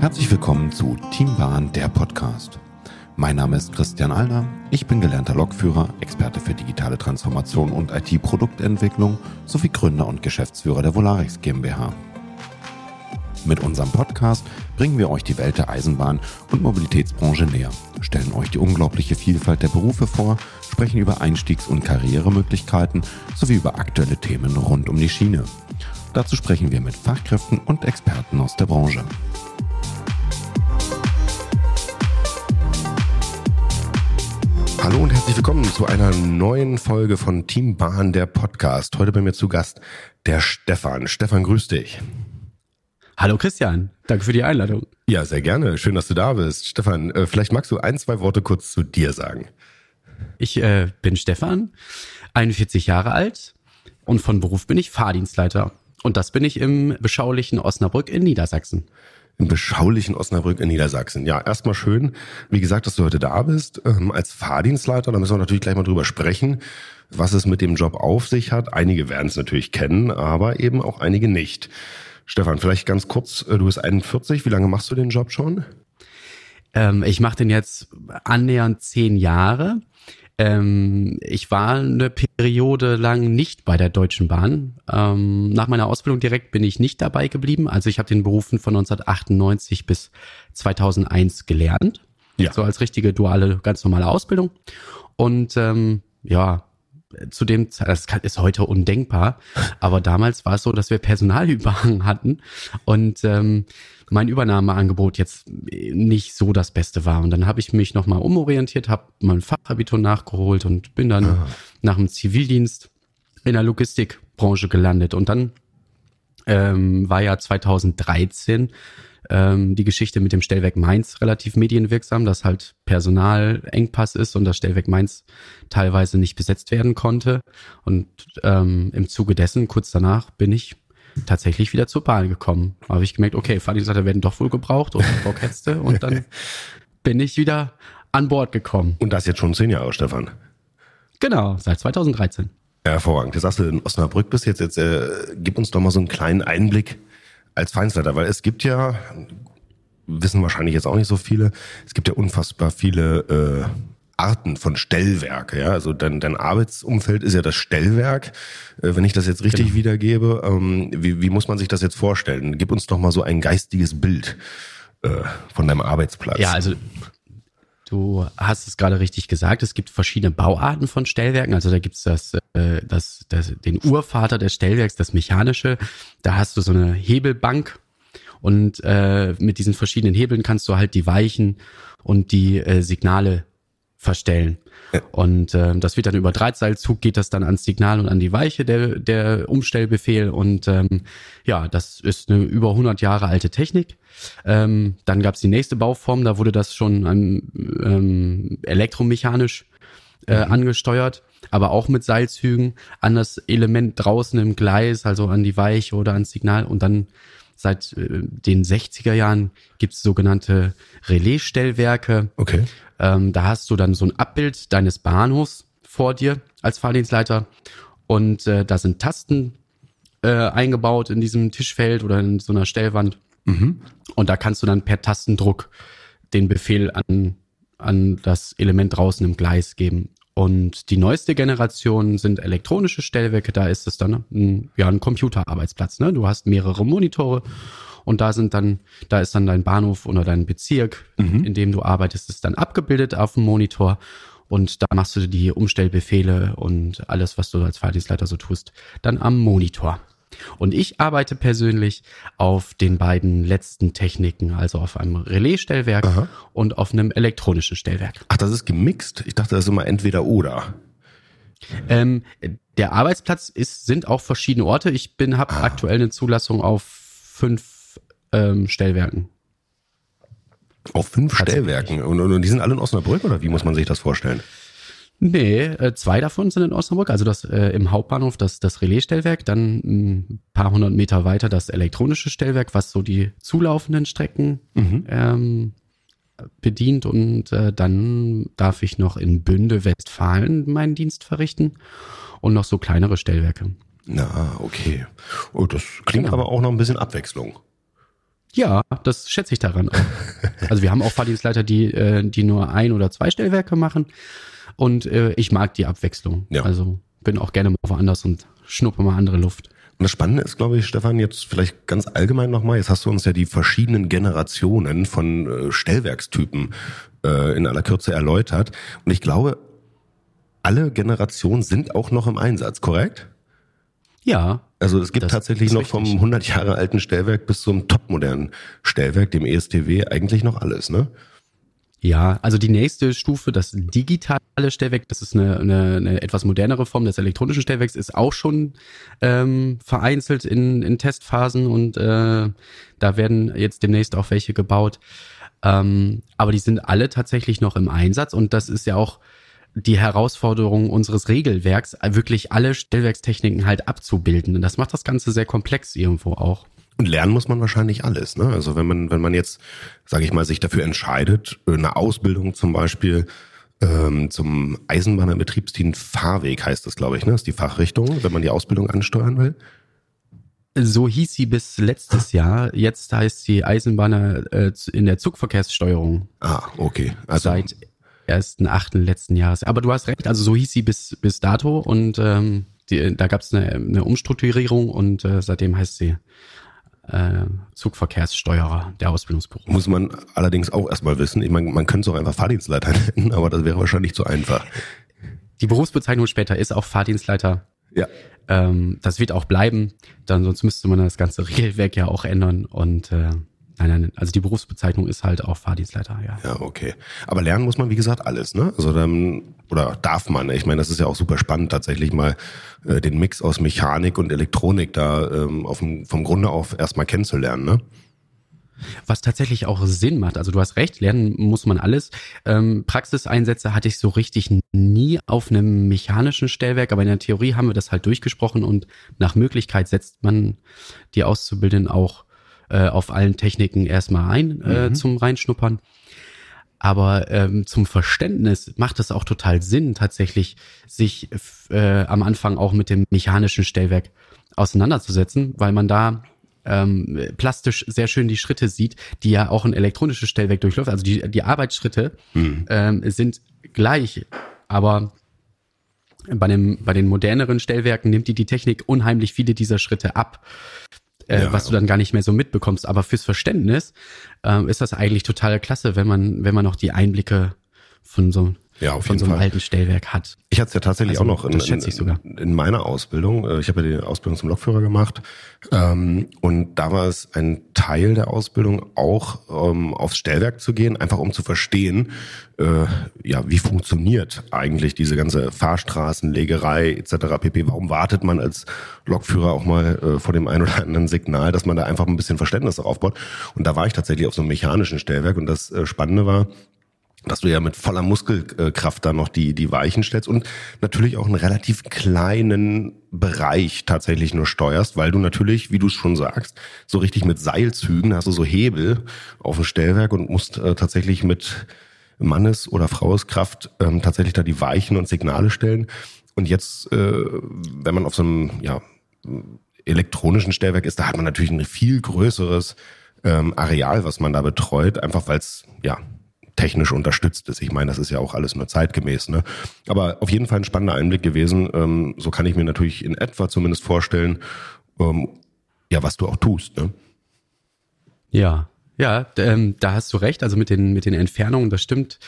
Herzlich willkommen zu Teambahn, der Podcast. Mein Name ist Christian Alner. Ich bin gelernter Lokführer, Experte für digitale Transformation und IT-Produktentwicklung sowie Gründer und Geschäftsführer der Volarix GmbH. Mit unserem Podcast bringen wir euch die Welt der Eisenbahn und Mobilitätsbranche näher, stellen euch die unglaubliche Vielfalt der Berufe vor, sprechen über Einstiegs- und Karrieremöglichkeiten sowie über aktuelle Themen rund um die Schiene. Dazu sprechen wir mit Fachkräften und Experten aus der Branche. Hallo und herzlich willkommen zu einer neuen Folge von Team Bahn, der Podcast. Heute bei mir zu Gast der Stefan. Stefan, grüß dich. Hallo Christian, danke für die Einladung. Ja, sehr gerne. Schön, dass du da bist. Stefan, äh, vielleicht magst du ein, zwei Worte kurz zu dir sagen. Ich äh, bin Stefan, 41 Jahre alt und von Beruf bin ich Fahrdienstleiter. Und das bin ich im beschaulichen Osnabrück in Niedersachsen im beschaulichen Osnabrück in Niedersachsen. Ja, erstmal schön, wie gesagt, dass du heute da bist. Ähm, als Fahrdienstleiter, da müssen wir natürlich gleich mal drüber sprechen, was es mit dem Job auf sich hat. Einige werden es natürlich kennen, aber eben auch einige nicht. Stefan, vielleicht ganz kurz, äh, du bist 41, wie lange machst du den Job schon? Ähm, ich mache den jetzt annähernd zehn Jahre. Ähm, ich war eine Periode lang nicht bei der Deutschen Bahn. Ähm, nach meiner Ausbildung direkt bin ich nicht dabei geblieben. Also ich habe den Berufen von 1998 bis 2001 gelernt. Ja. So als richtige duale, ganz normale Ausbildung. Und ähm, ja, zu dem das ist heute undenkbar, aber damals war es so, dass wir Personalüberhang hatten und ähm, mein Übernahmeangebot jetzt nicht so das Beste war. Und dann habe ich mich nochmal umorientiert, habe mein Fachabitur nachgeholt und bin dann ah. nach dem Zivildienst in der Logistikbranche gelandet. Und dann ähm, war ja 2013 ähm, die Geschichte mit dem Stellwerk Mainz relativ medienwirksam, dass halt Personalengpass ist und das Stellwerk Mainz teilweise nicht besetzt werden konnte. Und ähm, im Zuge dessen, kurz danach, bin ich tatsächlich wieder zur Bahn gekommen. Da habe ich gemerkt, okay, Fahrdienstleiter werden doch wohl gebraucht und Baukäste und dann bin ich wieder an Bord gekommen. Und das jetzt schon zehn Jahre, Stefan. Genau, seit 2013. Hervorragend. Jetzt sagst du in Osnabrück bist jetzt, jetzt äh, gib uns doch mal so einen kleinen Einblick als Feindsleiter, weil es gibt ja, wissen wahrscheinlich jetzt auch nicht so viele, es gibt ja unfassbar viele äh, Arten von Stellwerk. Ja? Also dein, dein Arbeitsumfeld ist ja das Stellwerk. Äh, wenn ich das jetzt richtig genau. wiedergebe, ähm, wie, wie muss man sich das jetzt vorstellen? Gib uns doch mal so ein geistiges Bild äh, von deinem Arbeitsplatz. Ja, also Du hast es gerade richtig gesagt. Es gibt verschiedene Bauarten von Stellwerken. Also da gibt's das, äh, das, das, den Urvater des Stellwerks, das mechanische. Da hast du so eine Hebelbank und äh, mit diesen verschiedenen Hebeln kannst du halt die Weichen und die äh, Signale verstellen. Ja. Und äh, das wird dann über Drahtseilzug geht das dann ans Signal und an die Weiche der der Umstellbefehl und ähm, ja, das ist eine über 100 Jahre alte Technik. Ähm, dann gab es die nächste Bauform, da wurde das schon ähm, ähm, elektromechanisch äh, mhm. angesteuert, aber auch mit Seilzügen an das Element draußen im Gleis, also an die Weiche oder ans Signal und dann seit äh, den 60er Jahren gibt es sogenannte Relaisstellwerke. Okay. Ähm, da hast du dann so ein Abbild deines Bahnhofs vor dir als Fahrdienstleiter und äh, da sind Tasten äh, eingebaut in diesem Tischfeld oder in so einer Stellwand. Mhm. Und da kannst du dann per Tastendruck den Befehl an, an das Element draußen im Gleis geben. Und die neueste Generation sind elektronische Stellwerke. Da ist es dann ein, ja, ein Computerarbeitsplatz. Ne? Du hast mehrere Monitore und da sind dann, da ist dann dein Bahnhof oder dein Bezirk, mhm. in dem du arbeitest, ist dann abgebildet auf dem Monitor. Und da machst du die Umstellbefehle und alles, was du als Fahrdienstleiter so tust, dann am Monitor. Und ich arbeite persönlich auf den beiden letzten Techniken, also auf einem Relaisstellwerk und auf einem elektronischen Stellwerk. Ach, das ist gemixt? Ich dachte, das ist immer entweder oder. Ähm, der Arbeitsplatz ist, sind auch verschiedene Orte. Ich bin, habe ah. aktuell eine Zulassung auf fünf ähm, Stellwerken. Auf fünf Stellwerken? Und, und, die sind alle in Osnabrück oder wie muss man sich das vorstellen? Nee, äh, zwei davon sind in Osnabrück, also das äh, im Hauptbahnhof das, das Relaisstellwerk, dann ein paar hundert Meter weiter das elektronische Stellwerk, was so die zulaufenden Strecken mhm. ähm, bedient und äh, dann darf ich noch in Bünde, Westfalen meinen Dienst verrichten und noch so kleinere Stellwerke. Na, okay. Oh, das klingt genau. aber auch noch ein bisschen Abwechslung. Ja, das schätze ich daran auch. Also wir haben auch Fahrdienstleiter, die, äh, die nur ein oder zwei Stellwerke machen. Und äh, ich mag die Abwechslung. Ja. Also bin auch gerne mal woanders und schnuppe mal andere Luft. Und das Spannende ist, glaube ich, Stefan, jetzt vielleicht ganz allgemein nochmal, jetzt hast du uns ja die verschiedenen Generationen von äh, Stellwerkstypen äh, in aller Kürze erläutert. Und ich glaube, alle Generationen sind auch noch im Einsatz, korrekt? Ja. Also es gibt tatsächlich noch vom 100 Jahre alten Stellwerk bis zum topmodernen Stellwerk, dem ESTW, eigentlich noch alles, ne? Ja, also die nächste Stufe, das digitale Stellwerk, das ist eine, eine, eine etwas modernere Form des elektronischen Stellwerks, ist auch schon ähm, vereinzelt in, in Testphasen und äh, da werden jetzt demnächst auch welche gebaut. Ähm, aber die sind alle tatsächlich noch im Einsatz und das ist ja auch die Herausforderung unseres Regelwerks, wirklich alle Stellwerkstechniken halt abzubilden. Und das macht das Ganze sehr komplex irgendwo auch. Und lernen muss man wahrscheinlich alles. Ne? Also wenn man, wenn man jetzt, sage ich mal, sich dafür entscheidet, eine Ausbildung zum Beispiel ähm, zum Eisenbahnerbetriebsdienst Fahrweg heißt das, glaube ich, ne? Das ist die Fachrichtung, wenn man die Ausbildung ansteuern will. So hieß sie bis letztes Jahr. Jetzt heißt sie Eisenbahner äh, in der Zugverkehrssteuerung. Ah, okay. Also seit ersten achten letzten Jahres. Aber du hast recht, also so hieß sie bis bis dato und ähm, die, da gab es eine, eine Umstrukturierung und äh, seitdem heißt sie äh, Zugverkehrssteuerer der Ausbildungsberuf. Muss man allerdings auch erstmal wissen. Ich meine, man könnte es auch einfach Fahrdienstleiter nennen, aber das wäre wahrscheinlich zu einfach. Die Berufsbezeichnung später ist auch Fahrdienstleiter. Ja. Ähm, das wird auch bleiben. Dann sonst müsste man das ganze Regelwerk ja auch ändern und äh, Nein, nein, also die Berufsbezeichnung ist halt auch Fahrdienstleiter, ja. Ja, okay. Aber lernen muss man, wie gesagt, alles, ne? Also dann, oder darf man, ich meine, das ist ja auch super spannend, tatsächlich mal äh, den Mix aus Mechanik und Elektronik da ähm, auf vom Grunde auf erstmal kennenzulernen, ne? Was tatsächlich auch Sinn macht. Also du hast recht, lernen muss man alles. Ähm, Praxiseinsätze hatte ich so richtig nie auf einem mechanischen Stellwerk, aber in der Theorie haben wir das halt durchgesprochen und nach Möglichkeit setzt man die Auszubildenden auch äh, auf allen Techniken erstmal ein äh, mhm. zum Reinschnuppern. Aber ähm, zum Verständnis macht es auch total Sinn, tatsächlich sich äh, am Anfang auch mit dem mechanischen Stellwerk auseinanderzusetzen, weil man da ähm, plastisch sehr schön die Schritte sieht, die ja auch ein elektronisches Stellwerk durchläuft. Also die, die Arbeitsschritte mhm. ähm, sind gleich, aber bei, dem, bei den moderneren Stellwerken nimmt die die Technik unheimlich viele dieser Schritte ab äh, ja. was du dann gar nicht mehr so mitbekommst. Aber fürs Verständnis äh, ist das eigentlich total klasse, wenn man, wenn man noch die Einblicke von so ja, auf von so einem Fall. alten Stellwerk hat. Ich hatte es ja tatsächlich also, auch noch in, in, in, meiner Ausbildung. Äh, ich habe ja die Ausbildung zum Lokführer gemacht. Ähm, und da war es ein Teil der Ausbildung auch ähm, aufs Stellwerk zu gehen, einfach um zu verstehen, äh, ja, wie funktioniert eigentlich diese ganze Fahrstraßenlegerei etc. pp. Warum wartet man als Lokführer auch mal äh, vor dem einen oder anderen Signal, dass man da einfach ein bisschen Verständnis aufbaut. Und da war ich tatsächlich auf so einem mechanischen Stellwerk und das äh, Spannende war, dass du ja mit voller Muskelkraft da noch die, die Weichen stellst und natürlich auch einen relativ kleinen Bereich tatsächlich nur steuerst, weil du natürlich, wie du es schon sagst, so richtig mit Seilzügen hast du so Hebel auf dem Stellwerk und musst äh, tatsächlich mit Mannes- oder Fraueskraft ähm, tatsächlich da die Weichen und Signale stellen. Und jetzt, äh, wenn man auf so einem ja, elektronischen Stellwerk ist, da hat man natürlich ein viel größeres ähm, Areal, was man da betreut, einfach weil es ja technisch unterstützt ist. Ich meine, das ist ja auch alles nur zeitgemäß. Ne? Aber auf jeden Fall ein spannender Einblick gewesen. Ähm, so kann ich mir natürlich in etwa zumindest vorstellen, ähm, ja, was du auch tust. Ne? Ja, ja, ähm, da hast du recht. Also mit den mit den Entfernungen, das stimmt.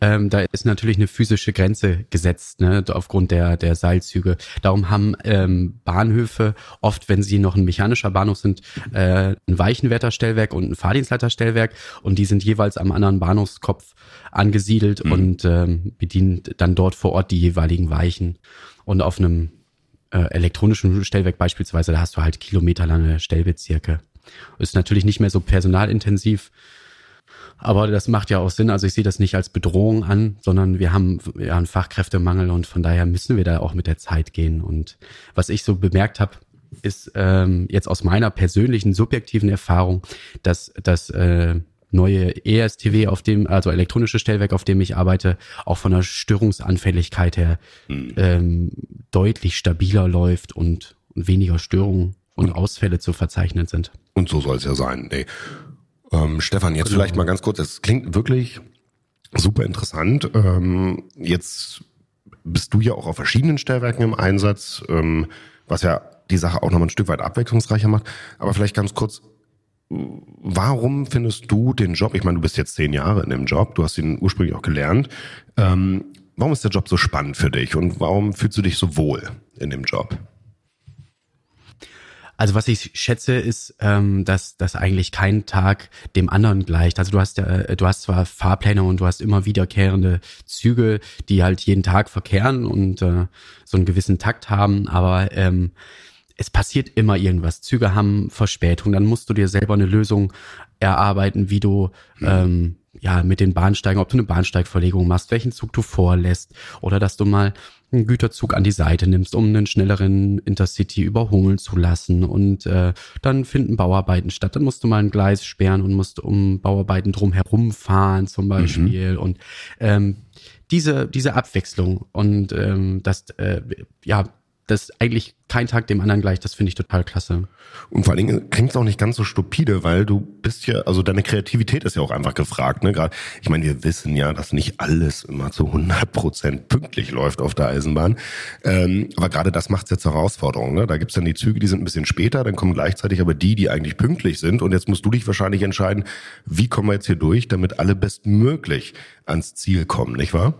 Ähm, da ist natürlich eine physische Grenze gesetzt, ne, aufgrund der der Seilzüge. Darum haben ähm, Bahnhöfe oft, wenn sie noch ein mechanischer Bahnhof sind, äh, ein Weichenwärterstellwerk und ein Fahrdienstleiterstellwerk und die sind jeweils am anderen Bahnhofskopf angesiedelt mhm. und ähm, bedient dann dort vor Ort die jeweiligen Weichen. Und auf einem äh, elektronischen Stellwerk beispielsweise, da hast du halt kilometerlange Stellbezirke. Ist natürlich nicht mehr so personalintensiv, aber das macht ja auch Sinn. Also ich sehe das nicht als Bedrohung an, sondern wir haben ja einen Fachkräftemangel und von daher müssen wir da auch mit der Zeit gehen. Und was ich so bemerkt habe, ist ähm, jetzt aus meiner persönlichen subjektiven Erfahrung, dass das äh, neue ESTW, auf dem, also elektronische Stellwerk, auf dem ich arbeite, auch von der Störungsanfälligkeit her hm. ähm, deutlich stabiler läuft und weniger Störungen und Ausfälle zu verzeichnen sind. Und so soll es ja sein. Nee. Ähm, Stefan, jetzt genau. vielleicht mal ganz kurz, es klingt wirklich super interessant. Ähm, jetzt bist du ja auch auf verschiedenen Stellwerken im Einsatz, ähm, was ja die Sache auch noch mal ein Stück weit abwechslungsreicher macht. Aber vielleicht ganz kurz, warum findest du den Job, ich meine, du bist jetzt zehn Jahre in dem Job, du hast ihn ursprünglich auch gelernt, ähm, warum ist der Job so spannend für dich und warum fühlst du dich so wohl in dem Job? Also was ich schätze, ist, ähm, dass, dass eigentlich kein Tag dem anderen gleicht. Also du hast ja, äh, du hast zwar Fahrpläne und du hast immer wiederkehrende Züge, die halt jeden Tag verkehren und äh, so einen gewissen Takt haben, aber ähm, es passiert immer irgendwas. Züge haben Verspätung, dann musst du dir selber eine Lösung erarbeiten, wie du mhm. ähm, ja mit den Bahnsteigen, ob du eine Bahnsteigverlegung machst, welchen Zug du vorlässt oder dass du mal einen Güterzug an die Seite nimmst, um einen schnelleren Intercity überholen zu lassen. Und äh, dann finden Bauarbeiten statt. Dann musst du mal ein Gleis sperren und musst um Bauarbeiten drum herum fahren zum Beispiel. Mhm. Und ähm, diese, diese Abwechslung und ähm, das, äh, ja, das eigentlich kein Tag dem anderen gleich, das finde ich total klasse. Und vor allen Dingen klingt es auch nicht ganz so stupide, weil du bist ja, also deine Kreativität ist ja auch einfach gefragt. Ne? Gerade, ich meine, wir wissen ja, dass nicht alles immer zu 100 Prozent pünktlich läuft auf der Eisenbahn. Ähm, aber gerade das macht es jetzt zur Herausforderung. Ne? Da gibt's dann die Züge, die sind ein bisschen später, dann kommen gleichzeitig aber die, die eigentlich pünktlich sind. Und jetzt musst du dich wahrscheinlich entscheiden, wie kommen wir jetzt hier durch, damit alle bestmöglich ans Ziel kommen, nicht wahr?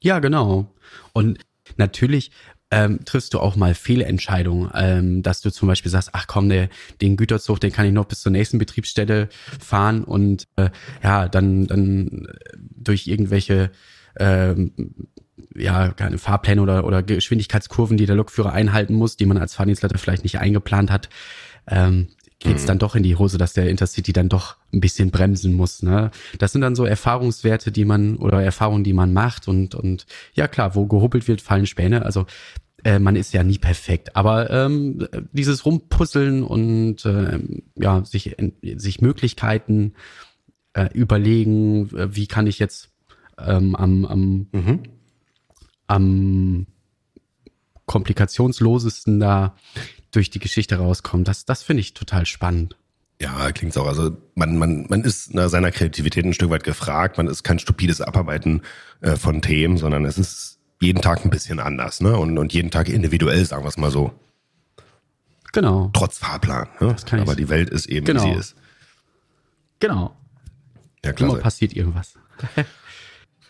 Ja, genau. Und natürlich ähm, triffst du auch mal Fehlentscheidungen, ähm, dass du zum Beispiel sagst, ach komm, der, den Güterzug, den kann ich noch bis zur nächsten Betriebsstätte fahren und äh, ja, dann, dann durch irgendwelche ähm, ja, keine Fahrpläne oder, oder Geschwindigkeitskurven, die der Lokführer einhalten muss, die man als Fahrdienstleiter vielleicht nicht eingeplant hat, ähm, geht's mhm. dann doch in die Hose, dass der Intercity dann doch ein bisschen bremsen muss. Ne? Das sind dann so Erfahrungswerte, die man oder Erfahrungen, die man macht und und ja klar, wo gehuppelt wird, fallen Späne. Also äh, man ist ja nie perfekt, aber ähm, dieses Rumpuzzeln und äh, ja sich sich Möglichkeiten äh, überlegen, äh, wie kann ich jetzt ähm, am am, mhm. am komplikationslosesten da durch die Geschichte rauskommen. Das, das finde ich total spannend. Ja, klingt auch. Also man, man, man ist nach seiner Kreativität ein Stück weit gefragt. Man ist kein stupides Abarbeiten äh, von Themen, sondern es ist jeden Tag ein bisschen anders, ne? Und, und jeden Tag individuell, sagen wir es mal so. Genau. Trotz Fahrplan. Ne? Aber die Welt ist eben, genau. wie sie ist. Genau. Ja, klar. Immer passiert irgendwas.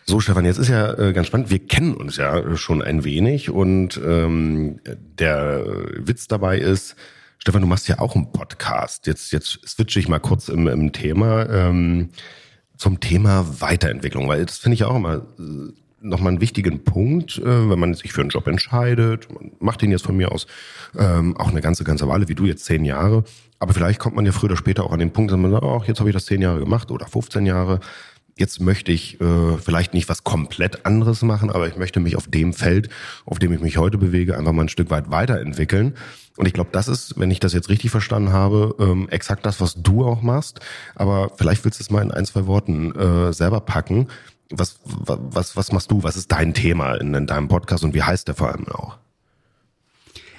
So, Stefan, jetzt ist ja äh, ganz spannend. Wir kennen uns ja schon ein wenig und ähm, der Witz dabei ist, Stefan, du machst ja auch einen Podcast. Jetzt, jetzt switche ich mal kurz im, im Thema ähm, zum Thema Weiterentwicklung, weil das finde ich auch immer äh, nochmal einen wichtigen Punkt, äh, wenn man sich für einen Job entscheidet. Man macht den jetzt von mir aus ähm, auch eine ganze, ganze Weile, wie du jetzt zehn Jahre. Aber vielleicht kommt man ja früher oder später auch an den Punkt, dass man sagt, oh, jetzt habe ich das zehn Jahre gemacht oder 15 Jahre jetzt möchte ich äh, vielleicht nicht was komplett anderes machen, aber ich möchte mich auf dem Feld, auf dem ich mich heute bewege, einfach mal ein Stück weit weiterentwickeln. Und ich glaube, das ist, wenn ich das jetzt richtig verstanden habe, ähm, exakt das, was du auch machst. Aber vielleicht willst du es mal in ein, zwei Worten äh, selber packen. Was, was, was machst du? Was ist dein Thema in, in deinem Podcast und wie heißt der vor allem auch?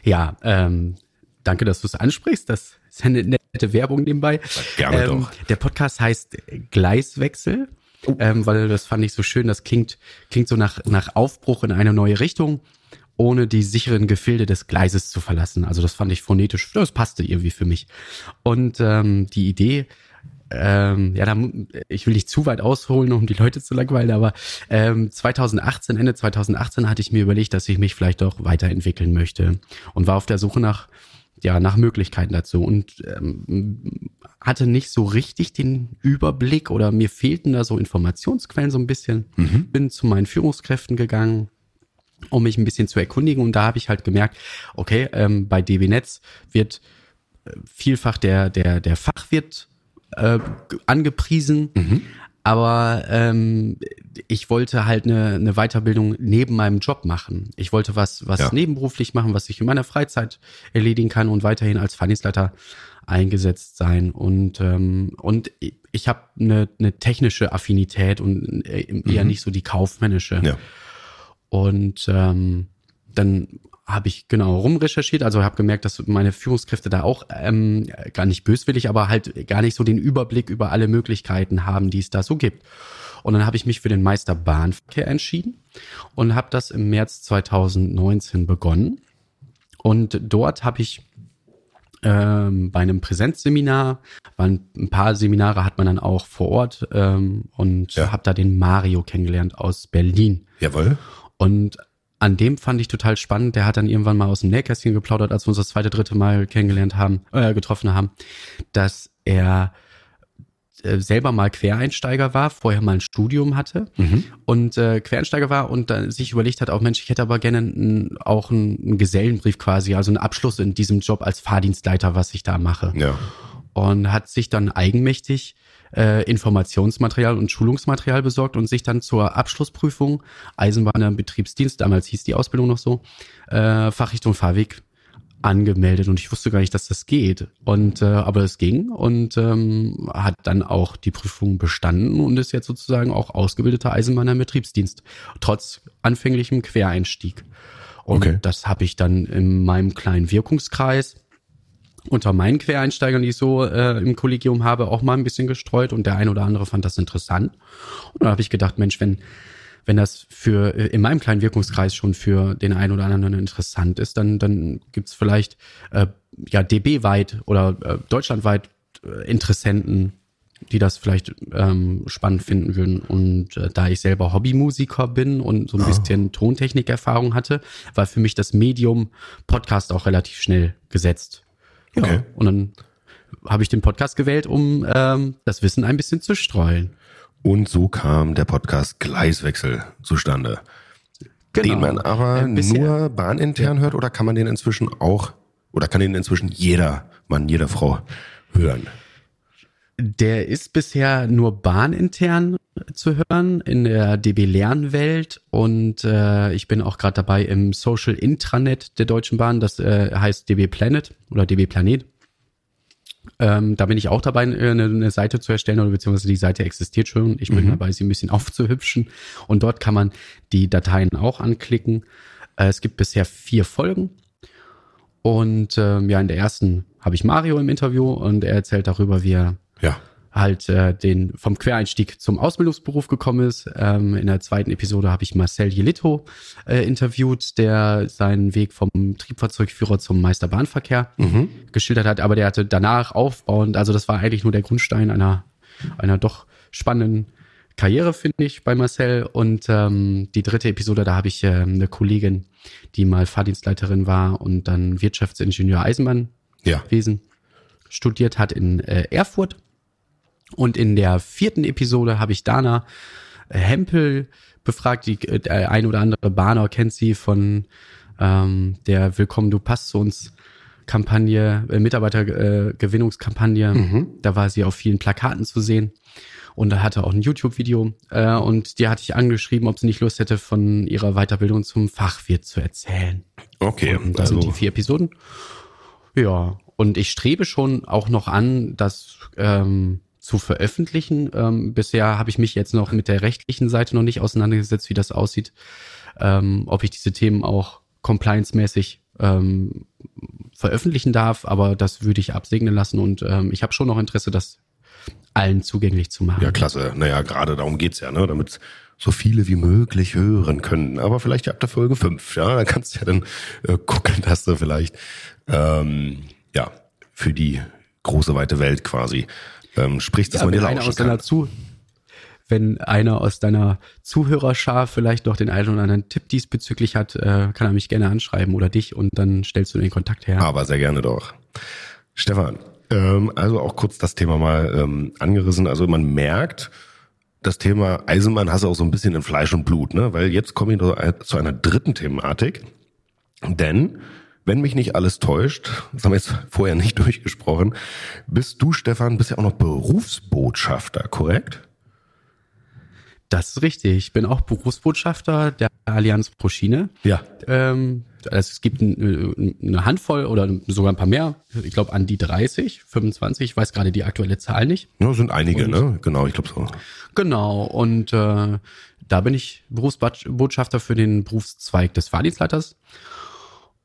Ja, ähm, danke, dass du es ansprichst. Das ist eine nette Werbung nebenbei. Gerne ähm, doch. Der Podcast heißt Gleiswechsel Oh. Ähm, weil das fand ich so schön. Das klingt, klingt so nach, nach Aufbruch in eine neue Richtung, ohne die sicheren Gefilde des Gleises zu verlassen. Also das fand ich phonetisch, das passte irgendwie für mich. Und ähm, die Idee, ähm, ja, da, ich will nicht zu weit ausholen, um die Leute zu langweilen, aber ähm, 2018, Ende 2018 hatte ich mir überlegt, dass ich mich vielleicht doch weiterentwickeln möchte und war auf der Suche nach ja, nach Möglichkeiten dazu und ähm, hatte nicht so richtig den Überblick oder mir fehlten da so Informationsquellen so ein bisschen. Mhm. Bin zu meinen Führungskräften gegangen, um mich ein bisschen zu erkundigen und da habe ich halt gemerkt, okay, ähm, bei DB Netz wird äh, vielfach der der der Fachwirt äh, angepriesen, mhm. Aber ähm, ich wollte halt eine, eine Weiterbildung neben meinem Job machen. Ich wollte was, was ja. nebenberuflich machen, was ich in meiner Freizeit erledigen kann und weiterhin als Fahrdienstleiter eingesetzt sein. Und, ähm, und ich habe eine, eine technische Affinität und eher mhm. nicht so die kaufmännische. Ja. Und ähm, dann habe ich genau rumrecherchiert, also habe gemerkt, dass meine Führungskräfte da auch ähm, gar nicht böswillig, aber halt gar nicht so den Überblick über alle Möglichkeiten haben, die es da so gibt. Und dann habe ich mich für den Meister Bahnverkehr entschieden und habe das im März 2019 begonnen. Und dort habe ich ähm, bei einem Präsenzseminar, waren ein paar Seminare hat man dann auch vor Ort ähm, und ja. habe da den Mario kennengelernt aus Berlin. Jawohl. Und an dem fand ich total spannend. Der hat dann irgendwann mal aus dem Nähkästchen geplaudert, als wir uns das zweite, dritte Mal kennengelernt haben, äh, getroffen haben, dass er äh, selber mal Quereinsteiger war, vorher mal ein Studium hatte mhm. und äh, Quereinsteiger war und dann sich überlegt hat, auch Mensch, ich hätte aber gerne n, auch einen, Gesellenbrief quasi, also einen Abschluss in diesem Job als Fahrdienstleiter, was ich da mache. Ja. Und hat sich dann eigenmächtig äh, Informationsmaterial und Schulungsmaterial besorgt und sich dann zur Abschlussprüfung Eisenbahner Betriebsdienst, damals hieß die Ausbildung noch so, äh, Fachrichtung Fahrweg angemeldet und ich wusste gar nicht, dass das geht. Und äh, aber es ging und ähm, hat dann auch die Prüfung bestanden und ist jetzt sozusagen auch ausgebildeter Eisenbahner im Betriebsdienst, trotz anfänglichem Quereinstieg. Und okay. das habe ich dann in meinem kleinen Wirkungskreis unter meinen Quereinsteigern, die ich so äh, im Kollegium habe, auch mal ein bisschen gestreut und der ein oder andere fand das interessant. Und dann habe ich gedacht, Mensch, wenn wenn das für äh, in meinem kleinen Wirkungskreis schon für den einen oder anderen interessant ist, dann, dann gibt's vielleicht äh, ja DB-weit oder äh, deutschlandweit äh, Interessenten, die das vielleicht ähm, spannend finden würden. Und äh, da ich selber Hobbymusiker bin und so ein ah. bisschen Tontechnikerfahrung hatte, war für mich das Medium Podcast auch relativ schnell gesetzt. Ja, okay. Und dann habe ich den Podcast gewählt, um ähm, das Wissen ein bisschen zu streuen. Und so kam der Podcast Gleiswechsel zustande. Genau. Den man aber nur bahnintern hört oder kann man den inzwischen auch, oder kann den inzwischen jeder Mann, jeder Frau hören? Der ist bisher nur bahnintern zu hören in der DB Lernwelt und äh, ich bin auch gerade dabei im Social Intranet der Deutschen Bahn, das äh, heißt DB Planet oder DB Planet. Ähm, da bin ich auch dabei, äh, eine, eine, Seite zu erstellen oder beziehungsweise die Seite existiert schon. Ich bin mhm. dabei, sie ein bisschen aufzuhübschen. Und dort kann man die Dateien auch anklicken. Äh, es gibt bisher vier Folgen. Und ähm, ja, in der ersten habe ich Mario im Interview und er erzählt darüber, wie er ja halt äh, den vom Quereinstieg zum Ausbildungsberuf gekommen ist. Ähm, in der zweiten Episode habe ich Marcel Jelito äh, interviewt, der seinen Weg vom Triebfahrzeugführer zum Meisterbahnverkehr mhm. geschildert hat, aber der hatte danach aufbauend, also das war eigentlich nur der Grundstein einer einer doch spannenden Karriere, finde ich, bei Marcel. Und ähm, die dritte Episode, da habe ich äh, eine Kollegin, die mal Fahrdienstleiterin war und dann Wirtschaftsingenieur Eisenbahnwesen ja. studiert hat in äh, Erfurt und in der vierten Episode habe ich Dana äh, Hempel befragt. Die, äh, der ein oder andere Bahner kennt sie von ähm, der Willkommen, du passt zu uns Kampagne, äh, Mitarbeitergewinnungskampagne. Äh, mhm. Da war sie auf vielen Plakaten zu sehen. Und da hatte auch ein YouTube-Video. Äh, und die hatte ich angeschrieben, ob sie nicht Lust hätte, von ihrer Weiterbildung zum Fachwirt zu erzählen. Okay. Und das also. sind die vier Episoden. Ja. Und ich strebe schon auch noch an, dass ähm, zu veröffentlichen. Ähm, bisher habe ich mich jetzt noch mit der rechtlichen Seite noch nicht auseinandergesetzt, wie das aussieht, ähm, ob ich diese Themen auch compliance-mäßig ähm, veröffentlichen darf, aber das würde ich absegnen lassen und ähm, ich habe schon noch Interesse, das allen zugänglich zu machen. Ja, klasse. Naja, gerade darum geht's ja, ne? damit so viele wie möglich hören können. Aber vielleicht ab der Folge fünf, ja, dann kannst du ja dann äh, gucken, dass du vielleicht ähm, ja für die große weite Welt quasi ähm, sprichst, dass ja, man dir lauschen kann. Zu wenn einer aus deiner Zuhörerschar vielleicht noch den einen oder anderen Tipp diesbezüglich hat, äh, kann er mich gerne anschreiben oder dich und dann stellst du den Kontakt her. Aber sehr gerne doch. Stefan, ähm, also auch kurz das Thema mal ähm, angerissen. Also man merkt, das Thema Eisenbahn hast du auch so ein bisschen in Fleisch und Blut, ne? Weil jetzt komme ich zu einer dritten Thematik. Denn wenn mich nicht alles täuscht, das haben wir jetzt vorher nicht durchgesprochen, bist du, Stefan, bist ja auch noch Berufsbotschafter, korrekt? Das ist richtig. Ich bin auch Berufsbotschafter der Allianz Pro Schiene. Ja. Ähm, also es gibt eine Handvoll oder sogar ein paar mehr. Ich glaube an die 30, 25. Ich weiß gerade die aktuelle Zahl nicht. Ja, sind einige, und, ne? Genau, ich glaube so. Genau. Und äh, da bin ich Berufsbotschafter für den Berufszweig des Fahrdienstleiters.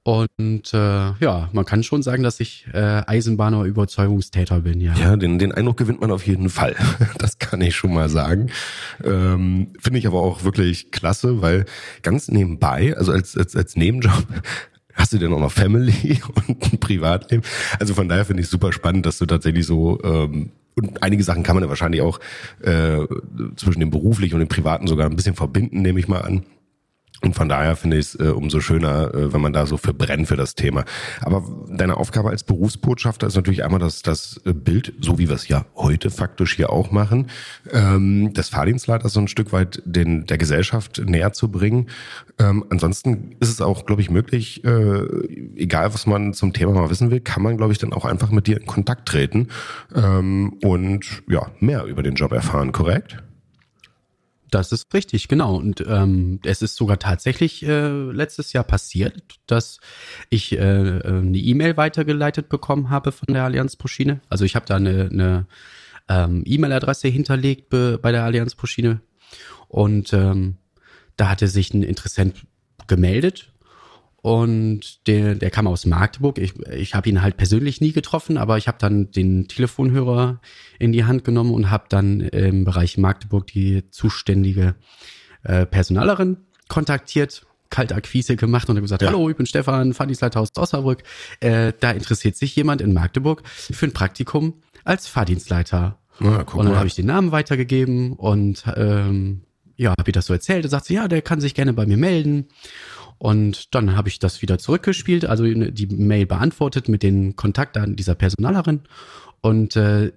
Und äh, ja, man kann schon sagen, dass ich äh, Eisenbahner Überzeugungstäter bin, ja. Ja, den, den Eindruck gewinnt man auf jeden Fall. Das kann ich schon mal sagen. Ähm, Finde ich aber auch wirklich klasse, weil ganz nebenbei, also als, als, als Nebenjob, hast du denn auch noch Family und ein Privatleben? Also von daher finde ich super spannend, dass du tatsächlich so ähm, und einige Sachen kann man ja wahrscheinlich auch äh, zwischen dem beruflichen und dem privaten sogar ein bisschen verbinden, nehme ich mal an. Und von daher finde ich es äh, umso schöner, äh, wenn man da so verbrennt für das Thema. Aber deine Aufgabe als Berufsbotschafter ist natürlich einmal das, das äh, Bild, so wie wir es ja heute faktisch hier auch machen, ähm, des Fahrdienstleiters so ein Stück weit den, der Gesellschaft näher zu bringen. Ähm, ansonsten ist es auch, glaube ich, möglich, äh, egal was man zum Thema mal wissen will, kann man, glaube ich, dann auch einfach mit dir in Kontakt treten ähm, und ja, mehr über den Job erfahren, korrekt? Das ist richtig, genau. Und ähm, es ist sogar tatsächlich äh, letztes Jahr passiert, dass ich äh, eine E-Mail weitergeleitet bekommen habe von der Allianz pro. Also ich habe da eine, eine ähm, E-Mail-Adresse hinterlegt be, bei der Allianz pro. Und ähm, da hatte sich ein Interessent gemeldet und der, der kam aus Magdeburg. Ich, ich habe ihn halt persönlich nie getroffen, aber ich habe dann den Telefonhörer in die Hand genommen und habe dann im Bereich Magdeburg die zuständige äh, Personalerin kontaktiert, Kaltakquise gemacht und gesagt, ja. hallo, ich bin Stefan, Fahrdienstleiter aus Osnabrück. Äh, da interessiert sich jemand in Magdeburg für ein Praktikum als Fahrdienstleiter. Ja, und dann habe ich den Namen weitergegeben und ähm, ja, habe ihr das so erzählt. Da sagt sie, ja, der kann sich gerne bei mir melden. Und dann habe ich das wieder zurückgespielt, also die Mail beantwortet mit den Kontaktdaten dieser Personalerin. Und äh,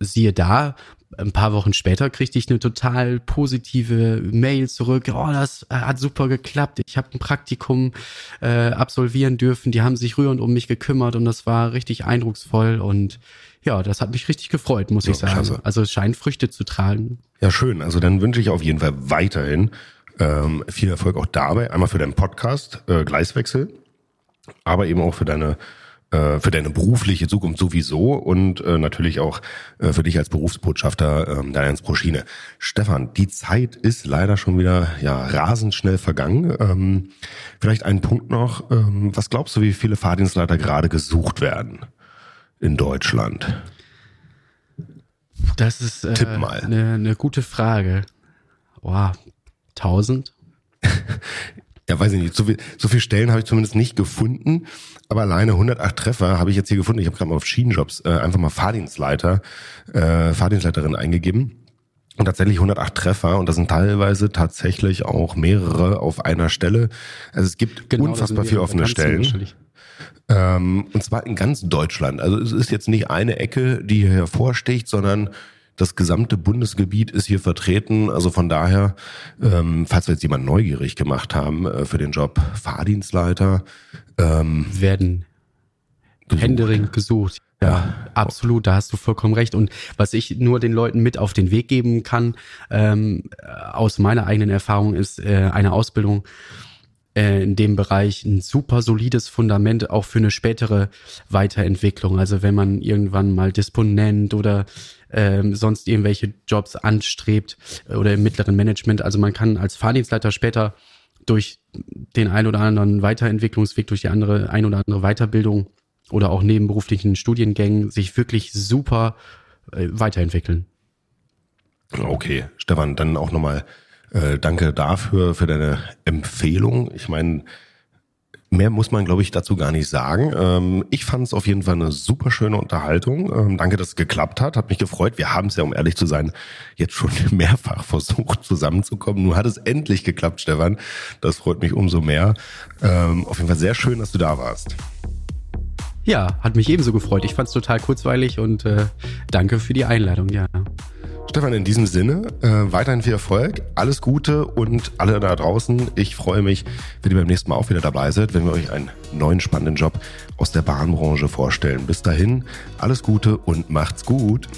siehe da, ein paar Wochen später kriegte ich eine total positive Mail zurück. Oh, das hat super geklappt. Ich habe ein Praktikum äh, absolvieren dürfen. Die haben sich rührend um mich gekümmert und das war richtig eindrucksvoll. Und ja, das hat mich richtig gefreut, muss ja, ich sagen. Klasse. Also es scheint Früchte zu tragen. Ja, schön. Also dann wünsche ich auf jeden Fall weiterhin ähm, viel Erfolg auch dabei. Einmal für deinen Podcast äh, Gleiswechsel, aber eben auch für deine äh, für deine berufliche Zukunft sowieso und äh, natürlich auch äh, für dich als Berufsbotschafter äh, der Ernst Proschine. Stefan, die Zeit ist leider schon wieder ja rasend schnell vergangen. Ähm, vielleicht ein Punkt noch. Ähm, was glaubst du, wie viele Fahrdienstleiter gerade gesucht werden in Deutschland? Das ist äh, eine, eine gute Frage. Boah, 1000? ja, weiß ich nicht. So viel, so viel Stellen habe ich zumindest nicht gefunden. Aber alleine 108 Treffer habe ich jetzt hier gefunden. Ich habe gerade mal auf Schienenjobs äh, einfach mal Fahrdienstleiter, äh, Fahrdienstleiterin eingegeben. Und tatsächlich 108 Treffer und das sind teilweise tatsächlich auch mehrere auf einer Stelle. Also es gibt genau, unfassbar viele offene Stellen. Ähm, und zwar in ganz Deutschland. Also es ist jetzt nicht eine Ecke, die hier hervorsticht, sondern das gesamte Bundesgebiet ist hier vertreten. Also von daher, ähm, falls wir jetzt jemanden neugierig gemacht haben äh, für den Job Fahrdienstleiter, ähm, werden gesucht. Händering gesucht. Ja, ja, absolut, da hast du vollkommen recht. Und was ich nur den Leuten mit auf den Weg geben kann, ähm, aus meiner eigenen Erfahrung, ist äh, eine Ausbildung äh, in dem Bereich ein super solides Fundament auch für eine spätere Weiterentwicklung. Also wenn man irgendwann mal Disponent oder ähm, sonst irgendwelche Jobs anstrebt oder im mittleren Management. Also man kann als Fahrdienstleiter später durch den ein oder anderen Weiterentwicklungsweg, durch die andere ein oder andere Weiterbildung oder auch nebenberuflichen Studiengängen sich wirklich super äh, weiterentwickeln. Okay, Stefan, dann auch nochmal äh, danke dafür, für deine Empfehlung. Ich meine, Mehr muss man, glaube ich, dazu gar nicht sagen. Ähm, ich fand es auf jeden Fall eine super schöne Unterhaltung. Ähm, danke, dass es geklappt hat. Hat mich gefreut. Wir haben es ja, um ehrlich zu sein, jetzt schon mehrfach versucht, zusammenzukommen. Nun hat es endlich geklappt, Stefan. Das freut mich umso mehr. Ähm, auf jeden Fall sehr schön, dass du da warst. Ja, hat mich ebenso gefreut. Ich fand es total kurzweilig und äh, danke für die Einladung, ja. Stefan, in diesem Sinne, äh, weiterhin viel Erfolg, alles Gute und alle da draußen. Ich freue mich, wenn ihr beim nächsten Mal auch wieder dabei seid, wenn wir euch einen neuen spannenden Job aus der Bahnbranche vorstellen. Bis dahin, alles Gute und macht's gut.